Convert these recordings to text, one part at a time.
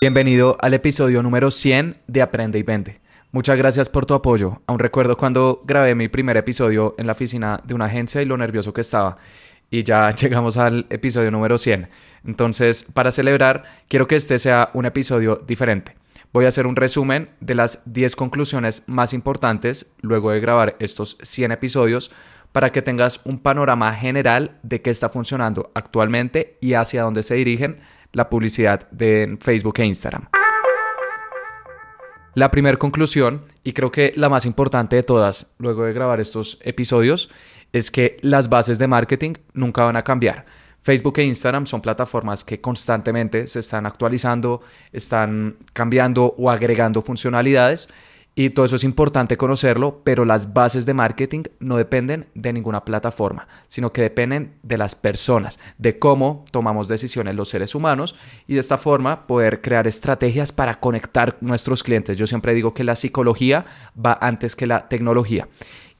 Bienvenido al episodio número 100 de Aprende y Vende. Muchas gracias por tu apoyo. Aún recuerdo cuando grabé mi primer episodio en la oficina de una agencia y lo nervioso que estaba. Y ya llegamos al episodio número 100. Entonces, para celebrar, quiero que este sea un episodio diferente. Voy a hacer un resumen de las 10 conclusiones más importantes luego de grabar estos 100 episodios para que tengas un panorama general de qué está funcionando actualmente y hacia dónde se dirigen la publicidad de Facebook e Instagram. La primera conclusión, y creo que la más importante de todas, luego de grabar estos episodios, es que las bases de marketing nunca van a cambiar. Facebook e Instagram son plataformas que constantemente se están actualizando, están cambiando o agregando funcionalidades y todo eso es importante conocerlo, pero las bases de marketing no dependen de ninguna plataforma, sino que dependen de las personas, de cómo tomamos decisiones los seres humanos y de esta forma poder crear estrategias para conectar nuestros clientes. Yo siempre digo que la psicología va antes que la tecnología.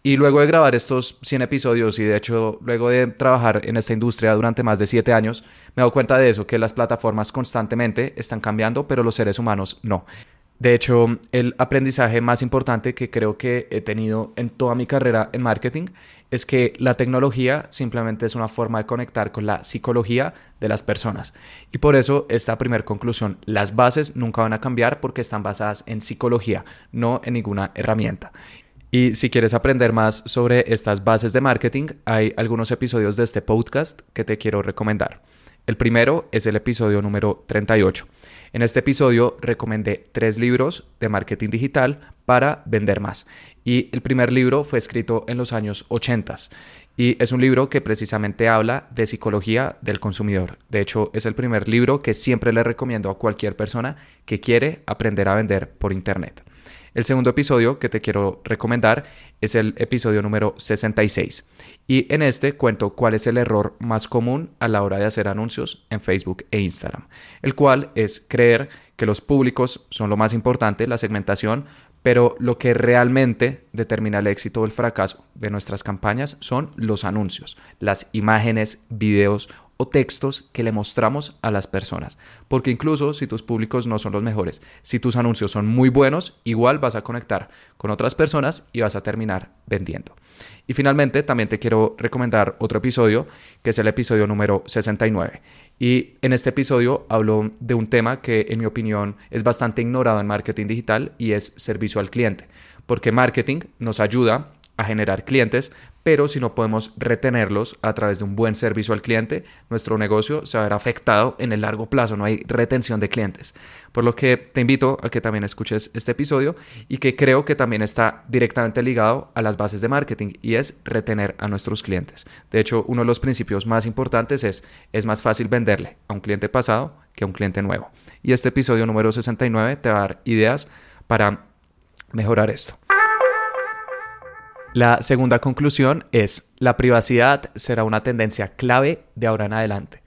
Y luego de grabar estos 100 episodios y de hecho luego de trabajar en esta industria durante más de 7 años, me he cuenta de eso, que las plataformas constantemente están cambiando, pero los seres humanos no. De hecho, el aprendizaje más importante que creo que he tenido en toda mi carrera en marketing es que la tecnología simplemente es una forma de conectar con la psicología de las personas. Y por eso esta primera conclusión, las bases nunca van a cambiar porque están basadas en psicología, no en ninguna herramienta. Y si quieres aprender más sobre estas bases de marketing, hay algunos episodios de este podcast que te quiero recomendar. El primero es el episodio número 38. En este episodio recomendé tres libros de marketing digital para vender más. Y el primer libro fue escrito en los años 80 y es un libro que precisamente habla de psicología del consumidor. De hecho, es el primer libro que siempre le recomiendo a cualquier persona que quiere aprender a vender por Internet. El segundo episodio que te quiero recomendar es el episodio número 66 y en este cuento cuál es el error más común a la hora de hacer anuncios en Facebook e Instagram, el cual es creer que los públicos son lo más importante, la segmentación, pero lo que realmente determina el éxito o el fracaso de nuestras campañas son los anuncios, las imágenes, videos o textos que le mostramos a las personas. Porque incluso si tus públicos no son los mejores, si tus anuncios son muy buenos, igual vas a conectar con otras personas y vas a terminar vendiendo. Y finalmente también te quiero recomendar otro episodio, que es el episodio número 69. Y en este episodio hablo de un tema que en mi opinión es bastante ignorado en marketing digital y es servicio al cliente. Porque marketing nos ayuda a generar clientes, pero si no podemos retenerlos a través de un buen servicio al cliente, nuestro negocio se va a ver afectado en el largo plazo, no hay retención de clientes. Por lo que te invito a que también escuches este episodio y que creo que también está directamente ligado a las bases de marketing y es retener a nuestros clientes. De hecho, uno de los principios más importantes es es más fácil venderle a un cliente pasado que a un cliente nuevo. Y este episodio número 69 te va a dar ideas para mejorar esto. La segunda conclusión es, la privacidad será una tendencia clave de ahora en adelante.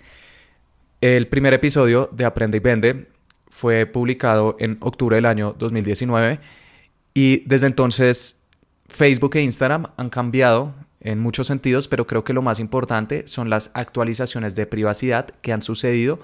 El primer episodio de Aprende y Vende fue publicado en octubre del año 2019 y desde entonces Facebook e Instagram han cambiado en muchos sentidos, pero creo que lo más importante son las actualizaciones de privacidad que han sucedido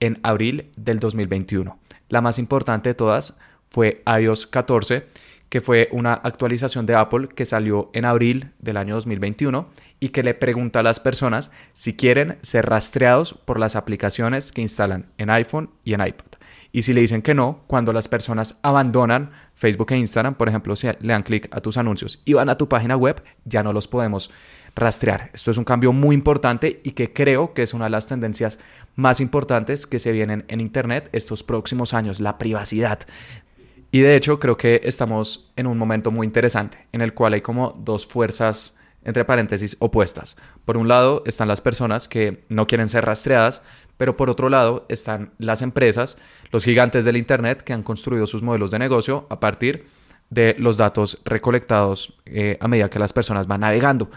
en abril del 2021. La más importante de todas fue iOS 14 que fue una actualización de Apple que salió en abril del año 2021 y que le pregunta a las personas si quieren ser rastreados por las aplicaciones que instalan en iPhone y en iPad. Y si le dicen que no, cuando las personas abandonan Facebook e Instagram, por ejemplo, si le dan clic a tus anuncios y van a tu página web, ya no los podemos rastrear. Esto es un cambio muy importante y que creo que es una de las tendencias más importantes que se vienen en Internet estos próximos años, la privacidad. Y de hecho creo que estamos en un momento muy interesante en el cual hay como dos fuerzas entre paréntesis opuestas. Por un lado están las personas que no quieren ser rastreadas, pero por otro lado están las empresas, los gigantes del Internet que han construido sus modelos de negocio a partir de los datos recolectados eh, a medida que las personas van navegando.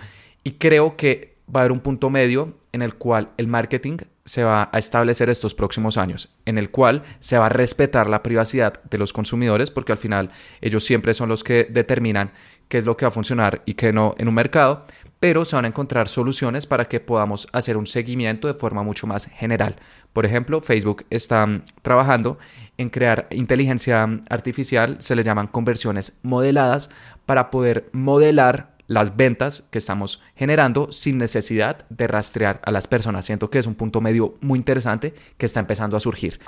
Y creo que va a haber un punto medio en el cual el marketing se va a establecer estos próximos años, en el cual se va a respetar la privacidad de los consumidores, porque al final ellos siempre son los que determinan qué es lo que va a funcionar y qué no en un mercado, pero se van a encontrar soluciones para que podamos hacer un seguimiento de forma mucho más general. Por ejemplo, Facebook está mm, trabajando en crear inteligencia artificial, se le llaman conversiones modeladas, para poder modelar las ventas que estamos generando sin necesidad de rastrear a las personas. Siento que es un punto medio muy interesante que está empezando a surgir.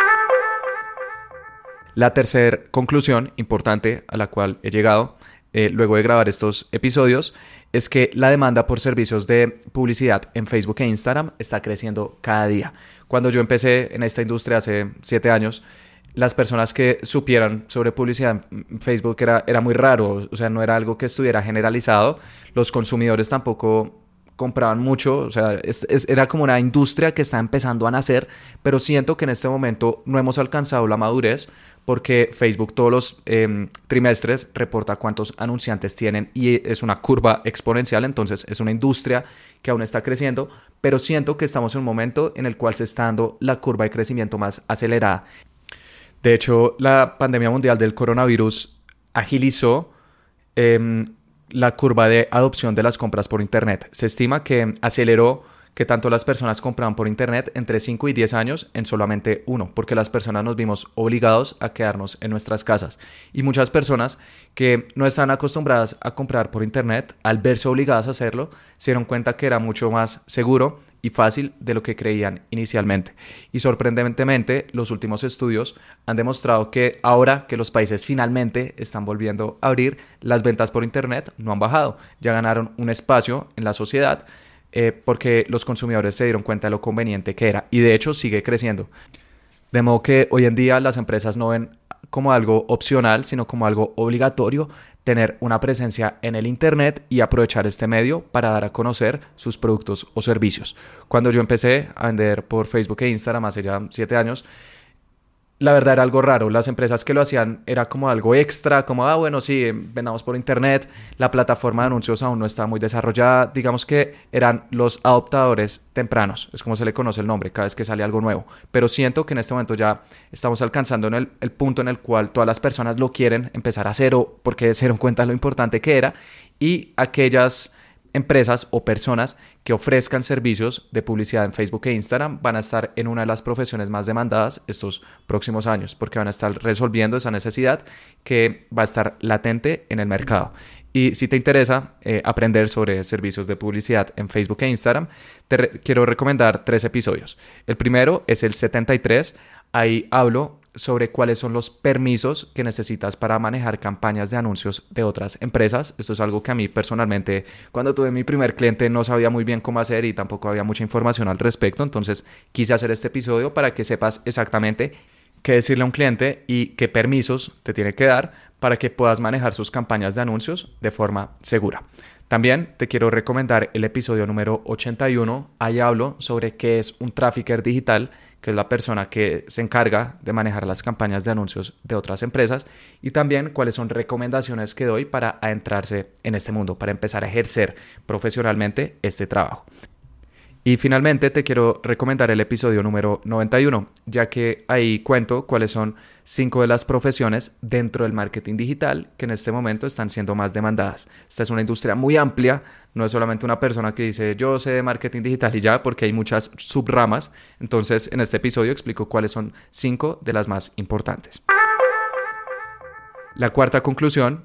La tercera conclusión importante a la cual he llegado eh, luego de grabar estos episodios es que la demanda por servicios de publicidad en Facebook e Instagram está creciendo cada día. Cuando yo empecé en esta industria hace siete años, las personas que supieran sobre publicidad en Facebook era, era muy raro, o sea, no era algo que estuviera generalizado. Los consumidores tampoco compraban mucho, o sea, era como una industria que está empezando a nacer, pero siento que en este momento no hemos alcanzado la madurez porque Facebook todos los em, trimestres reporta cuántos anunciantes tienen y es una curva exponencial, entonces es una industria que aún está creciendo, pero siento que estamos en un momento en el cual se está dando la curva de crecimiento más acelerada de hecho, la pandemia mundial del coronavirus agilizó em, la curva de adopción de las compras por Internet. Se estima que aceleró que tanto las personas compraban por Internet entre 5 y 10 años en solamente uno, porque las personas nos vimos obligados a quedarnos en nuestras casas. Y muchas personas que no están acostumbradas a comprar por Internet, al verse obligadas a hacerlo, se dieron cuenta que era mucho más seguro y fácil de lo que creían inicialmente. Y sorprendentemente, los últimos estudios han demostrado que ahora que los países finalmente están volviendo a abrir, las ventas por Internet no han bajado, ya ganaron un espacio en la sociedad eh, porque los consumidores se dieron cuenta de lo conveniente que era y de hecho sigue creciendo. De modo que hoy en día las empresas no ven como algo opcional, sino como algo obligatorio tener una presencia en el Internet y aprovechar este medio para dar a conocer sus productos o servicios. Cuando yo empecé a vender por Facebook e Instagram hace ya siete años, la verdad era algo raro. Las empresas que lo hacían era como algo extra, como, ah, bueno, sí, vendamos por internet. La plataforma de anuncios aún no está muy desarrollada. Digamos que eran los adoptadores tempranos, es como se le conoce el nombre cada vez que sale algo nuevo. Pero siento que en este momento ya estamos alcanzando en el, el punto en el cual todas las personas lo quieren empezar a cero porque se dieron cuenta de lo importante que era y aquellas empresas o personas que ofrezcan servicios de publicidad en Facebook e Instagram van a estar en una de las profesiones más demandadas estos próximos años porque van a estar resolviendo esa necesidad que va a estar latente en el mercado. Y si te interesa eh, aprender sobre servicios de publicidad en Facebook e Instagram, te quiero recomendar tres episodios. El primero es el 73. Ahí hablo sobre cuáles son los permisos que necesitas para manejar campañas de anuncios de otras empresas. Esto es algo que a mí personalmente, cuando tuve mi primer cliente, no sabía muy bien cómo hacer y tampoco había mucha información al respecto. Entonces quise hacer este episodio para que sepas exactamente qué decirle a un cliente y qué permisos te tiene que dar para que puedas manejar sus campañas de anuncios de forma segura. También te quiero recomendar el episodio número 81. Ahí hablo sobre qué es un trafficker digital que es la persona que se encarga de manejar las campañas de anuncios de otras empresas, y también cuáles son recomendaciones que doy para adentrarse en este mundo, para empezar a ejercer profesionalmente este trabajo. Y finalmente te quiero recomendar el episodio número 91, ya que ahí cuento cuáles son cinco de las profesiones dentro del marketing digital que en este momento están siendo más demandadas. Esta es una industria muy amplia, no es solamente una persona que dice yo sé de marketing digital y ya, porque hay muchas subramas. Entonces en este episodio explico cuáles son cinco de las más importantes. La cuarta conclusión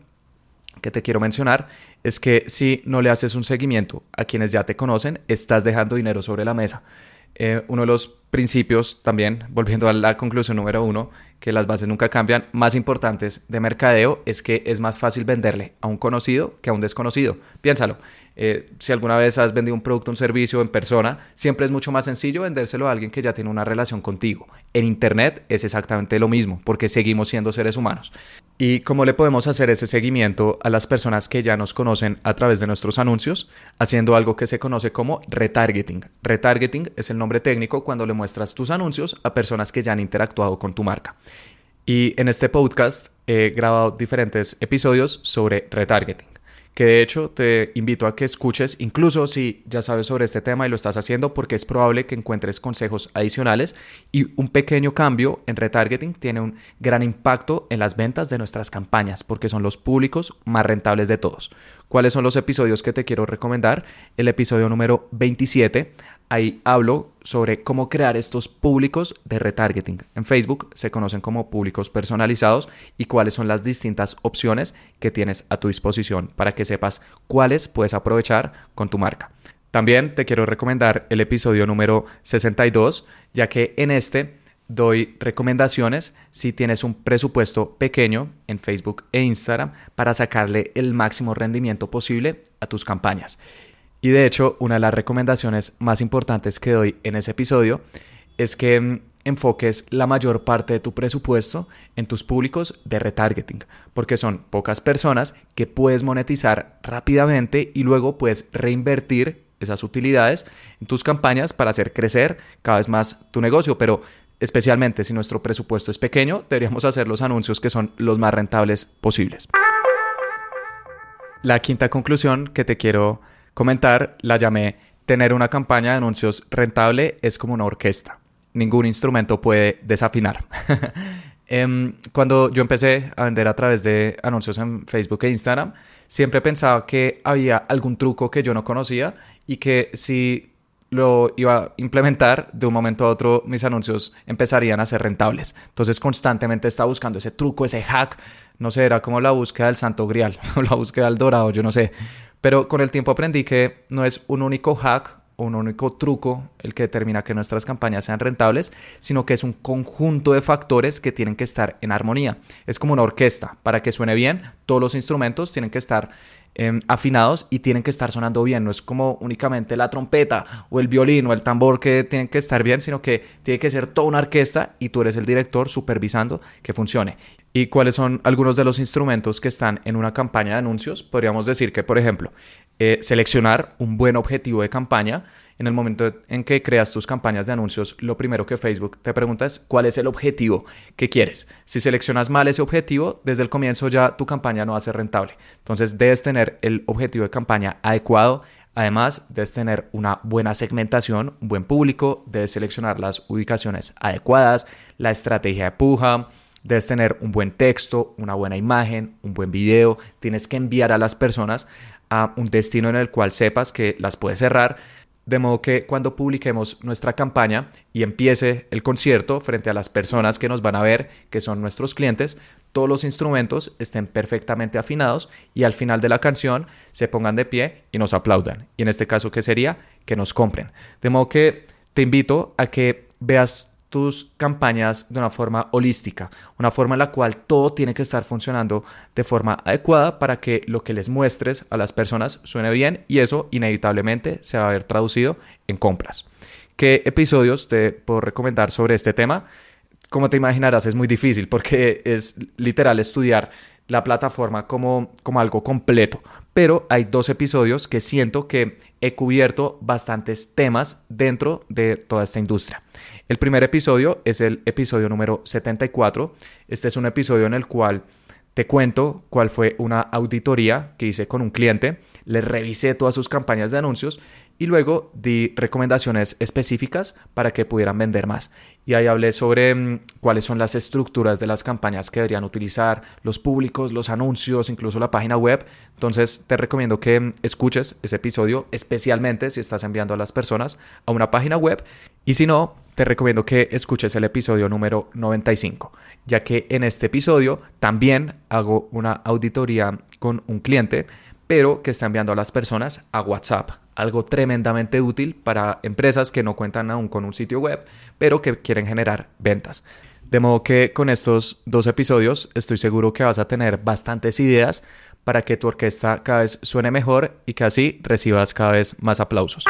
que te quiero mencionar es que si no le haces un seguimiento a quienes ya te conocen, estás dejando dinero sobre la mesa. Eh, uno de los principios también, volviendo a la conclusión número uno, que las bases nunca cambian, más importantes de mercadeo es que es más fácil venderle a un conocido que a un desconocido. Piénsalo, eh, si alguna vez has vendido un producto un servicio en persona, siempre es mucho más sencillo vendérselo a alguien que ya tiene una relación contigo. En Internet es exactamente lo mismo, porque seguimos siendo seres humanos. ¿Y cómo le podemos hacer ese seguimiento a las personas que ya nos conocen a través de nuestros anuncios? Haciendo algo que se conoce como retargeting. Retargeting es el nombre técnico cuando le muestras tus anuncios a personas que ya han interactuado con tu marca. Y en este podcast he grabado diferentes episodios sobre retargeting que de hecho te invito a que escuches, incluso si ya sabes sobre este tema y lo estás haciendo, porque es probable que encuentres consejos adicionales y un pequeño cambio en retargeting tiene un gran impacto en las ventas de nuestras campañas, porque son los públicos más rentables de todos. ¿Cuáles son los episodios que te quiero recomendar? El episodio número 27 Ahí hablo sobre cómo crear estos públicos de retargeting. En Facebook se conocen como públicos personalizados y cuáles son las distintas opciones que tienes a tu disposición para que sepas cuáles puedes aprovechar con tu marca. También te quiero recomendar el episodio número 62, ya que en este doy recomendaciones si tienes un presupuesto pequeño en Facebook e Instagram para sacarle el máximo rendimiento posible a tus campañas. Y de hecho, una de las recomendaciones más importantes que doy en ese episodio es que mm, enfoques la mayor parte de tu presupuesto en tus públicos de retargeting, porque son pocas personas que puedes monetizar rápidamente y luego puedes reinvertir esas utilidades en tus campañas para hacer crecer cada vez más tu negocio, pero especialmente si nuestro presupuesto es pequeño, deberíamos hacer los anuncios que son los más rentables posibles. La quinta conclusión que te quiero comentar, la llamé Tener una campaña de anuncios rentable es como una orquesta. Ningún instrumento puede desafinar. Em, cuando yo empecé a vender a través de anuncios en Facebook e Instagram, siempre pensaba que había algún truco que yo no conocía y que si lo iba a implementar, de un momento a otro mis anuncios empezarían a ser rentables. Entonces constantemente estaba buscando ese truco, ese hack. No sé, era como la búsqueda del santo grial o la búsqueda del dorado, yo no sé. Pero con el tiempo aprendí que no es un único hack o un único truco el que determina que nuestras campañas sean rentables, sino que es un conjunto de factores que tienen que estar en armonía. Es como una orquesta. Para que suene bien, todos los instrumentos tienen que estar em, afinados y tienen que estar sonando bien. No es como únicamente la trompeta o el violín o el tambor que tienen que estar bien, sino que tiene que ser toda una orquesta y tú eres el director supervisando que funcione. ¿Y cuáles son algunos de los instrumentos que están en una campaña de anuncios? Podríamos decir que, por ejemplo, eh, seleccionar un buen objetivo de campaña. En el momento en que creas tus campañas de anuncios, lo primero que Facebook te pregunta es cuál es el objetivo que quieres. Si seleccionas mal ese objetivo, desde el comienzo ya tu campaña no va a ser rentable. Entonces debes tener el objetivo de campaña adecuado. Además, debes tener una buena segmentación, un buen público, debes seleccionar las ubicaciones adecuadas, la estrategia de puja, Debes tener un buen texto, una buena imagen, un buen video. Tienes que enviar a las personas a un destino en el cual sepas que las puedes cerrar. De modo que cuando publiquemos nuestra campaña y empiece el concierto frente a las personas que nos van a ver, que son nuestros clientes, todos los instrumentos estén perfectamente afinados y al final de la canción se pongan de pie y nos aplaudan. Y en este caso, ¿qué sería? Que nos compren. De modo que te invito a que veas tus campañas de una forma holística, una forma en la cual todo tiene que estar funcionando de forma adecuada para que lo que les muestres a las personas suene bien y eso inevitablemente se va a ver traducido en compras. ¿Qué episodios te puedo recomendar sobre este tema? Como te imaginarás es muy difícil porque es literal estudiar la plataforma como, como algo completo, pero hay dos episodios que siento que he cubierto bastantes temas dentro de toda esta industria. El primer episodio es el episodio número 74. Este es un episodio en el cual te cuento cuál fue una auditoría que hice con un cliente, le revisé todas sus campañas de anuncios y luego di recomendaciones específicas para que pudieran vender más. Y ahí hablé sobre mm, cuáles son las estructuras de las campañas que deberían utilizar, los públicos, los anuncios, incluso la página web. Entonces te recomiendo que mm, escuches ese episodio, especialmente si estás enviando a las personas a una página web. Y si no, te recomiendo que escuches el episodio número 95, ya que en este episodio también hago una auditoría con un cliente, pero que está enviando a las personas a WhatsApp algo tremendamente útil para empresas que no cuentan aún con un sitio web, pero que quieren generar ventas. De modo que con estos dos episodios estoy seguro que vas a tener bastantes ideas para que tu orquesta cada vez suene mejor y que así recibas cada vez más aplausos.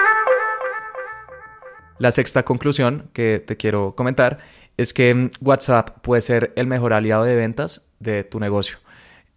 La sexta conclusión que te quiero comentar es que WhatsApp puede ser el mejor aliado de ventas de tu negocio.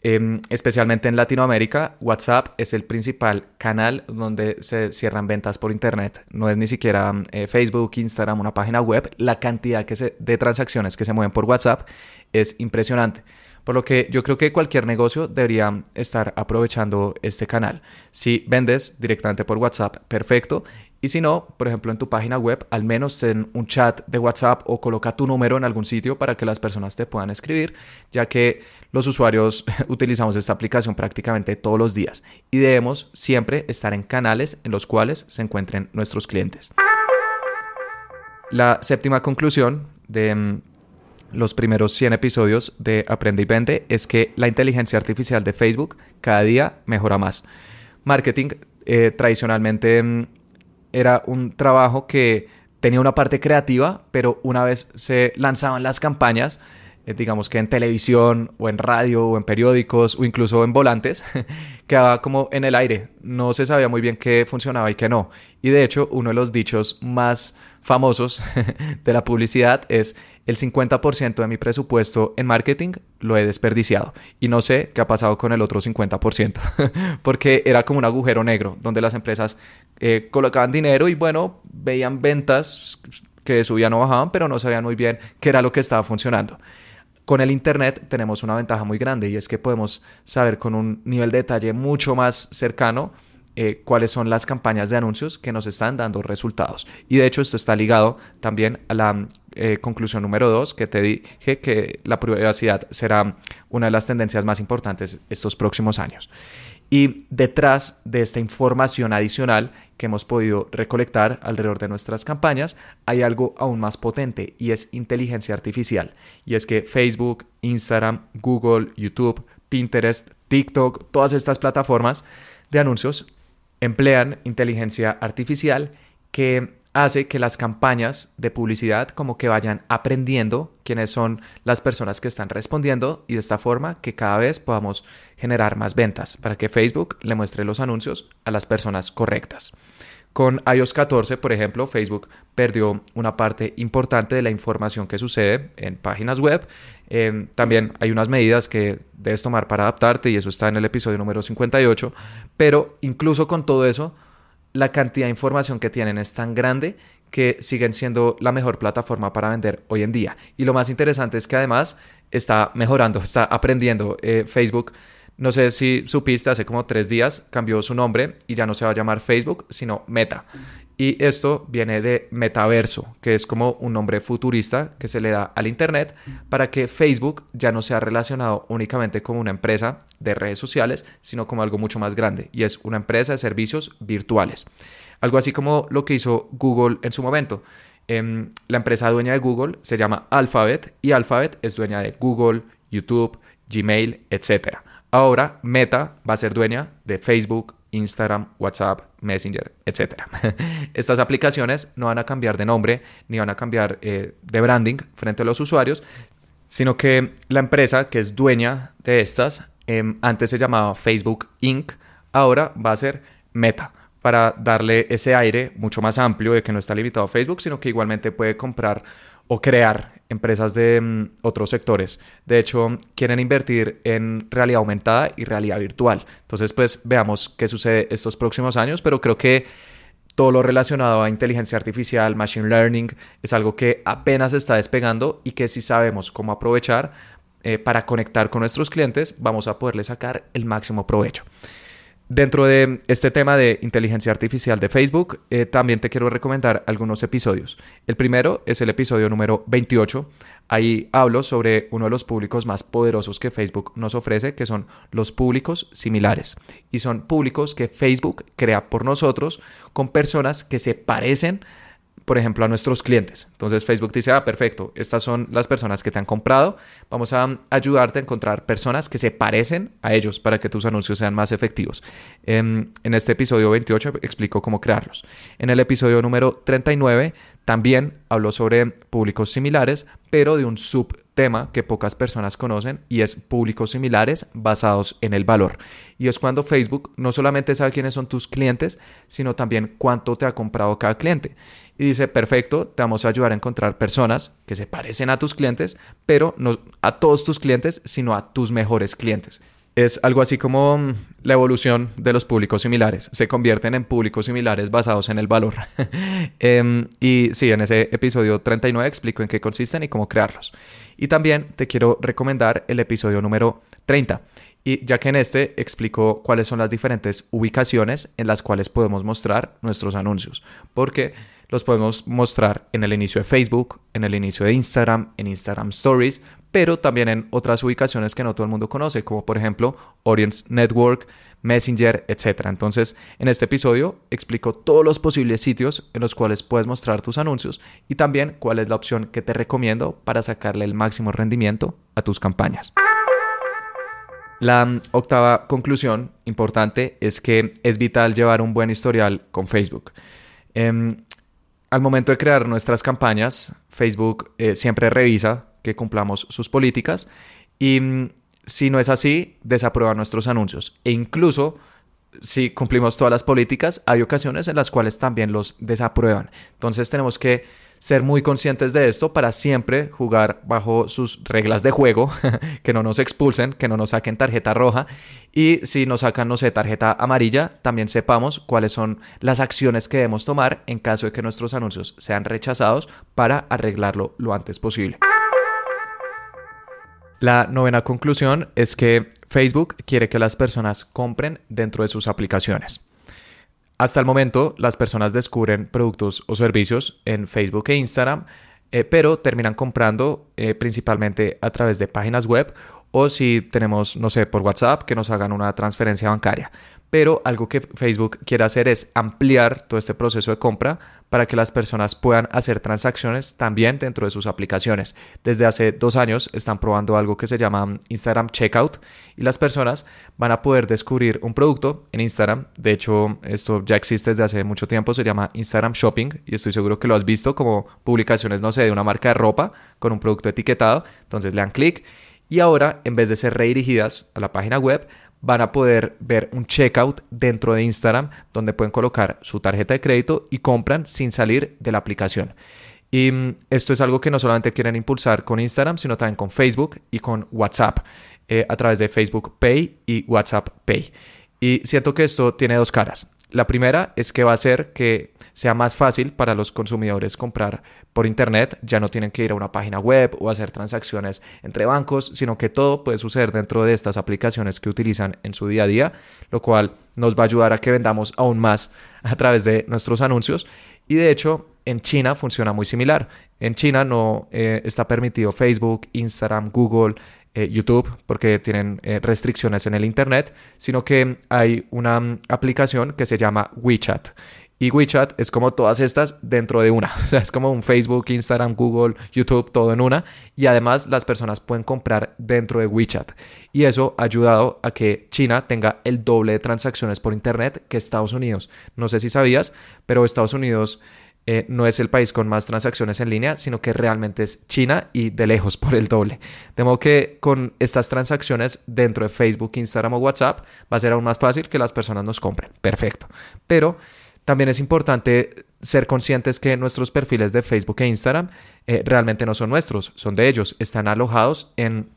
Em, especialmente en Latinoamérica, WhatsApp es el principal canal donde se cierran ventas por Internet. No es ni siquiera eh, Facebook, Instagram, una página web. La cantidad que de transacciones que se mueven por WhatsApp es impresionante. Por lo que yo creo que cualquier negocio debería estar aprovechando este canal. Si vendes directamente por WhatsApp, perfecto. Y si no, por ejemplo, en tu página web, al menos ten un chat de WhatsApp o coloca tu número en algún sitio para que las personas te puedan escribir, ya que los usuarios utilizamos esta aplicación prácticamente todos los días y debemos siempre estar en canales en los cuales se encuentren nuestros clientes. La séptima conclusión de mm, los primeros 100 episodios de Aprende y Vende es que la inteligencia artificial de Facebook cada día mejora más. Marketing eh, tradicionalmente mm, era un trabajo que tenía una parte creativa, pero una vez se lanzaban las campañas, digamos que en televisión o en radio o en periódicos o incluso en volantes, quedaba como en el aire. No se sabía muy bien qué funcionaba y qué no. Y de hecho, uno de los dichos más famosos de la publicidad es el 50% de mi presupuesto en marketing lo he desperdiciado y no sé qué ha pasado con el otro 50%, porque era como un agujero negro donde las empresas eh, colocaban dinero y bueno, veían ventas que subían o bajaban, pero no sabían muy bien qué era lo que estaba funcionando. Con el Internet tenemos una ventaja muy grande y es que podemos saber con un nivel de detalle mucho más cercano eh, cuáles son las campañas de anuncios que nos están dando resultados. Y de hecho esto está ligado también a la eh, conclusión número dos, que te dije que la privacidad será una de las tendencias más importantes estos próximos años. Y detrás de esta información adicional que hemos podido recolectar alrededor de nuestras campañas, hay algo aún más potente y es inteligencia artificial. Y es que Facebook, Instagram, Google, YouTube, Pinterest, TikTok, todas estas plataformas de anuncios emplean inteligencia artificial que hace que las campañas de publicidad como que vayan aprendiendo quiénes son las personas que están respondiendo y de esta forma que cada vez podamos generar más ventas para que Facebook le muestre los anuncios a las personas correctas. Con iOS 14, por ejemplo, Facebook perdió una parte importante de la información que sucede en páginas web. Eh, también hay unas medidas que debes tomar para adaptarte y eso está en el episodio número 58. Pero incluso con todo eso, la cantidad de información que tienen es tan grande que siguen siendo la mejor plataforma para vender hoy en día. Y lo más interesante es que además está mejorando, está aprendiendo eh, Facebook. No sé si supiste, hace como tres días cambió su nombre y ya no se va a llamar Facebook, sino Meta. Y esto viene de metaverso, que es como un nombre futurista que se le da al Internet para que Facebook ya no sea relacionado únicamente como una empresa de redes sociales, sino como algo mucho más grande, y es una empresa de servicios virtuales. Algo así como lo que hizo Google en su momento. Em, la empresa dueña de Google se llama Alphabet y Alphabet es dueña de Google, YouTube, Gmail, etc. Ahora Meta va a ser dueña de Facebook, Instagram, WhatsApp, Messenger, etc. Estas aplicaciones no van a cambiar de nombre ni van a cambiar eh, de branding frente a los usuarios, sino que la empresa que es dueña de estas, em, antes se llamaba Facebook Inc., ahora va a ser Meta para darle ese aire mucho más amplio de que no está limitado a Facebook, sino que igualmente puede comprar o crear empresas de mm, otros sectores. De hecho, quieren invertir en realidad aumentada y realidad virtual. Entonces, pues veamos qué sucede estos próximos años, pero creo que todo lo relacionado a inteligencia artificial, machine learning, es algo que apenas está despegando y que si sabemos cómo aprovechar eh, para conectar con nuestros clientes, vamos a poderle sacar el máximo provecho. Dentro de este tema de inteligencia artificial de Facebook, eh, también te quiero recomendar algunos episodios. El primero es el episodio número 28. Ahí hablo sobre uno de los públicos más poderosos que Facebook nos ofrece, que son los públicos similares. Y son públicos que Facebook crea por nosotros con personas que se parecen por ejemplo, a nuestros clientes. Entonces Facebook dice, ah, perfecto, estas son las personas que te han comprado, vamos a ayudarte a encontrar personas que se parecen a ellos para que tus anuncios sean más efectivos. En, en este episodio 28 explico cómo crearlos. En el episodio número 39 también hablo sobre públicos similares, pero de un subtema que pocas personas conocen y es públicos similares basados en el valor. Y es cuando Facebook no solamente sabe quiénes son tus clientes, sino también cuánto te ha comprado cada cliente. Y dice, perfecto, te vamos a ayudar a encontrar personas que se parecen a tus clientes, pero no a todos tus clientes, sino a tus mejores clientes. Es algo así como mm, la evolución de los públicos similares. Se convierten en públicos similares basados en el valor. Em, y sí, en ese episodio 39 explico en qué consisten y cómo crearlos. Y también te quiero recomendar el episodio número 30. Y ya que en este explico cuáles son las diferentes ubicaciones en las cuales podemos mostrar nuestros anuncios. Porque los podemos mostrar en el inicio de Facebook, en el inicio de Instagram, en Instagram Stories, pero también en otras ubicaciones que no todo el mundo conoce, como por ejemplo Audience Network, Messenger, etc. Entonces, en este episodio explico todos los posibles sitios en los cuales puedes mostrar tus anuncios y también cuál es la opción que te recomiendo para sacarle el máximo rendimiento a tus campañas. La mm, octava conclusión importante es que es vital llevar un buen historial con Facebook. Em, al momento de crear nuestras campañas, Facebook eh, siempre revisa que cumplamos sus políticas y mm, si no es así, desaprueba nuestros anuncios. E incluso si cumplimos todas las políticas, hay ocasiones en las cuales también los desaprueban. Entonces tenemos que ser muy conscientes de esto para siempre jugar bajo sus reglas de juego, que no nos expulsen, que no nos saquen tarjeta roja y si nos sacan, no sé, tarjeta amarilla, también sepamos cuáles son las acciones que debemos tomar en caso de que nuestros anuncios sean rechazados para arreglarlo lo antes posible. La novena conclusión es que Facebook quiere que las personas compren dentro de sus aplicaciones. Hasta el momento, las personas descubren productos o servicios en Facebook e Instagram, eh, pero terminan comprando eh, principalmente a través de páginas web o si tenemos, no sé, por WhatsApp, que nos hagan una transferencia bancaria. Pero algo que Facebook quiere hacer es ampliar todo este proceso de compra para que las personas puedan hacer transacciones también dentro de sus aplicaciones. Desde hace dos años están probando algo que se llama Instagram Checkout y las personas van a poder descubrir un producto en Instagram. De hecho, esto ya existe desde hace mucho tiempo, se llama Instagram Shopping y estoy seguro que lo has visto como publicaciones, no sé, de una marca de ropa con un producto etiquetado. Entonces le dan clic y ahora, en vez de ser redirigidas a la página web, van a poder ver un checkout dentro de Instagram donde pueden colocar su tarjeta de crédito y compran sin salir de la aplicación. Y mm, esto es algo que no solamente quieren impulsar con Instagram, sino también con Facebook y con WhatsApp, eh, a través de Facebook Pay y WhatsApp Pay. Y siento que esto tiene dos caras. La primera es que va a hacer que sea más fácil para los consumidores comprar por Internet. Ya no tienen que ir a una página web o hacer transacciones entre bancos, sino que todo puede suceder dentro de estas aplicaciones que utilizan en su día a día, lo cual nos va a ayudar a que vendamos aún más a través de nuestros anuncios. Y de hecho, en China funciona muy similar. En China no eh, está permitido Facebook, Instagram, Google, eh, YouTube porque tienen eh, restricciones en el Internet, sino que hay una mm, aplicación que se llama WeChat. Y WeChat es como todas estas dentro de una. O sea, es como un Facebook, Instagram, Google, YouTube, todo en una. Y además las personas pueden comprar dentro de WeChat. Y eso ha ayudado a que China tenga el doble de transacciones por Internet que Estados Unidos. No sé si sabías, pero Estados Unidos eh, no es el país con más transacciones en línea, sino que realmente es China y de lejos por el doble. De modo que con estas transacciones dentro de Facebook, Instagram o WhatsApp va a ser aún más fácil que las personas nos compren. Perfecto. Pero también es importante ser conscientes que nuestros perfiles de Facebook e Instagram eh, realmente no son nuestros, son de ellos, están alojados en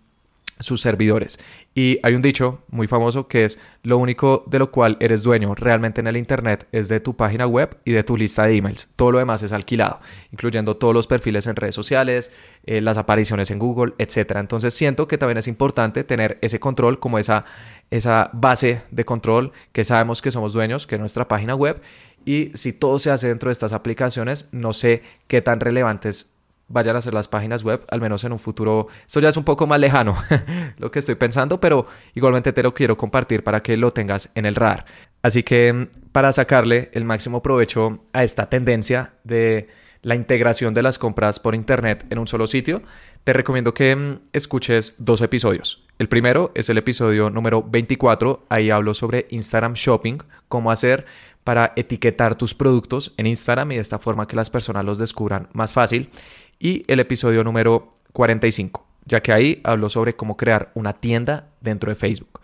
sus servidores. Y hay un dicho muy famoso que es lo único de lo cual eres dueño realmente en el Internet es de tu página web y de tu lista de emails. Todo lo demás es alquilado, incluyendo todos los perfiles en redes sociales, eh, las apariciones en Google, etc. Entonces siento que también es importante tener ese control como esa, esa base de control que sabemos que somos dueños, que es nuestra página web. Y si todo se hace dentro de estas aplicaciones, no sé qué tan relevantes vayan a ser las páginas web, al menos en un futuro. Esto ya es un poco más lejano lo que estoy pensando, pero igualmente te lo quiero compartir para que lo tengas en el radar. Así que mm, para sacarle el máximo provecho a esta tendencia de la integración de las compras por internet en un solo sitio, te recomiendo que mm, escuches dos episodios. El primero es el episodio número 24, ahí hablo sobre Instagram Shopping, cómo hacer para etiquetar tus productos en Instagram y de esta forma que las personas los descubran más fácil y el episodio número 45, ya que ahí hablo sobre cómo crear una tienda dentro de Facebook.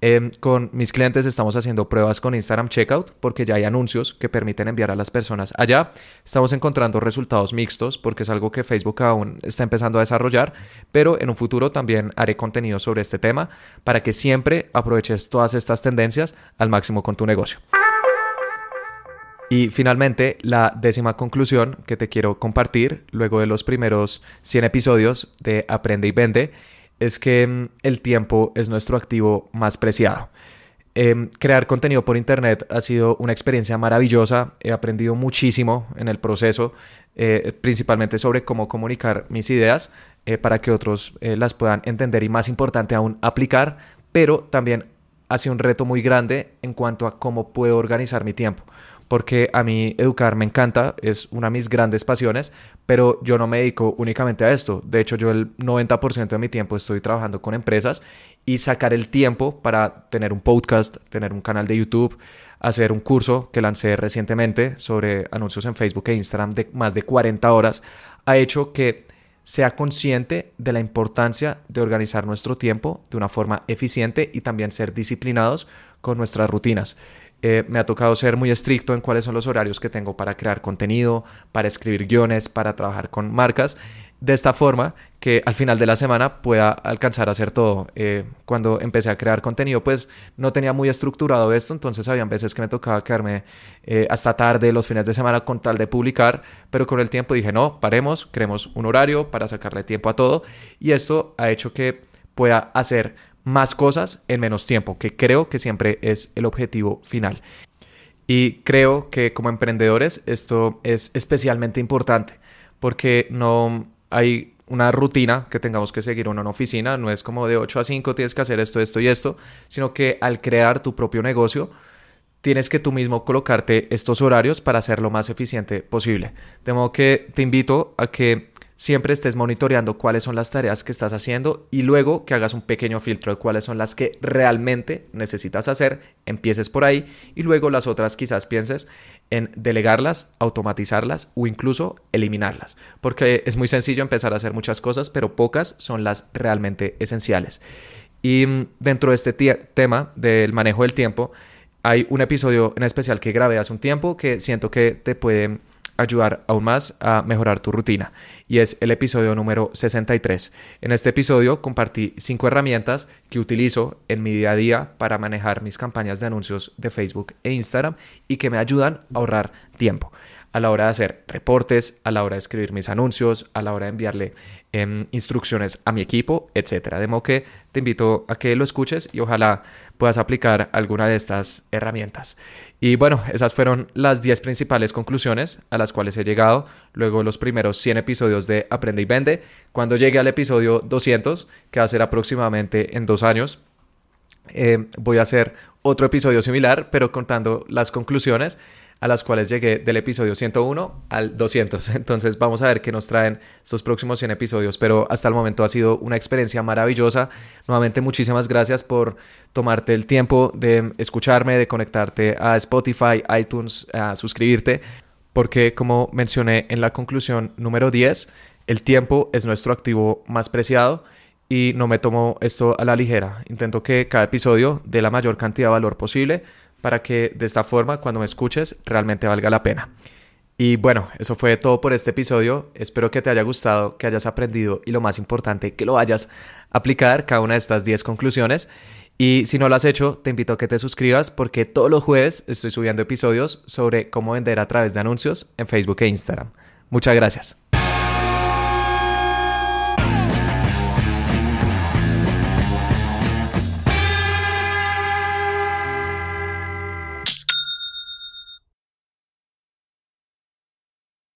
Em, con mis clientes estamos haciendo pruebas con Instagram Checkout porque ya hay anuncios que permiten enviar a las personas allá. Estamos encontrando resultados mixtos porque es algo que Facebook aún está empezando a desarrollar, pero en un futuro también haré contenido sobre este tema para que siempre aproveches todas estas tendencias al máximo con tu negocio. Y finalmente, la décima conclusión que te quiero compartir luego de los primeros 100 episodios de Aprende y Vende es que mm, el tiempo es nuestro activo más preciado. Em, crear contenido por internet ha sido una experiencia maravillosa. He aprendido muchísimo en el proceso, eh, principalmente sobre cómo comunicar mis ideas eh, para que otros eh, las puedan entender y más importante aún aplicar, pero también ha sido un reto muy grande en cuanto a cómo puedo organizar mi tiempo porque a mí educar me encanta, es una de mis grandes pasiones, pero yo no me dedico únicamente a esto. De hecho, yo el 90% de mi tiempo estoy trabajando con empresas y sacar el tiempo para tener un podcast, tener un canal de YouTube, hacer un curso que lancé recientemente sobre anuncios en Facebook e Instagram de más de 40 horas, ha hecho que sea consciente de la importancia de organizar nuestro tiempo de una forma eficiente y también ser disciplinados con nuestras rutinas. Eh, me ha tocado ser muy estricto en cuáles son los horarios que tengo para crear contenido, para escribir guiones, para trabajar con marcas, de esta forma que al final de la semana pueda alcanzar a hacer todo. Eh, cuando empecé a crear contenido, pues no tenía muy estructurado esto, entonces había veces que me tocaba quedarme eh, hasta tarde los fines de semana con tal de publicar, pero con el tiempo dije, no, paremos, creemos un horario para sacarle tiempo a todo y esto ha hecho que pueda hacer más cosas en menos tiempo, que creo que siempre es el objetivo final. Y creo que como emprendedores esto es especialmente importante porque no hay una rutina que tengamos que seguir en una oficina, no es como de 8 a 5 tienes que hacer esto, esto y esto, sino que al crear tu propio negocio tienes que tú mismo colocarte estos horarios para ser lo más eficiente posible. De modo que te invito a que siempre estés monitoreando cuáles son las tareas que estás haciendo y luego que hagas un pequeño filtro de cuáles son las que realmente necesitas hacer, empieces por ahí y luego las otras quizás pienses en delegarlas, automatizarlas o incluso eliminarlas, porque es muy sencillo empezar a hacer muchas cosas, pero pocas son las realmente esenciales. Y mm, dentro de este tema del manejo del tiempo, hay un episodio en especial que grabé hace un tiempo que siento que te puede ayudar aún más a mejorar tu rutina y es el episodio número 63. En este episodio compartí cinco herramientas que utilizo en mi día a día para manejar mis campañas de anuncios de Facebook e Instagram y que me ayudan a ahorrar tiempo a la hora de hacer reportes, a la hora de escribir mis anuncios, a la hora de enviarle em, instrucciones a mi equipo, etcétera. De modo que te invito a que lo escuches y ojalá puedas aplicar alguna de estas herramientas. Y bueno, esas fueron las 10 principales conclusiones a las cuales he llegado luego los primeros 100 episodios de Aprende y Vende. Cuando llegue al episodio 200, que va a ser aproximadamente en dos años, eh, voy a hacer otro episodio similar, pero contando las conclusiones a las cuales llegué del episodio 101 al 200. Entonces vamos a ver qué nos traen estos próximos 100 episodios, pero hasta el momento ha sido una experiencia maravillosa. Nuevamente muchísimas gracias por tomarte el tiempo de escucharme, de conectarte a Spotify, iTunes, a suscribirte, porque como mencioné en la conclusión número 10, el tiempo es nuestro activo más preciado y no me tomo esto a la ligera. Intento que cada episodio dé la mayor cantidad de valor posible para que de esta forma cuando me escuches realmente valga la pena. Y bueno, eso fue todo por este episodio. Espero que te haya gustado, que hayas aprendido y lo más importante, que lo vayas a aplicar cada una de estas 10 conclusiones. Y si no lo has hecho, te invito a que te suscribas porque todos los jueves estoy subiendo episodios sobre cómo vender a través de anuncios en Facebook e Instagram. Muchas gracias.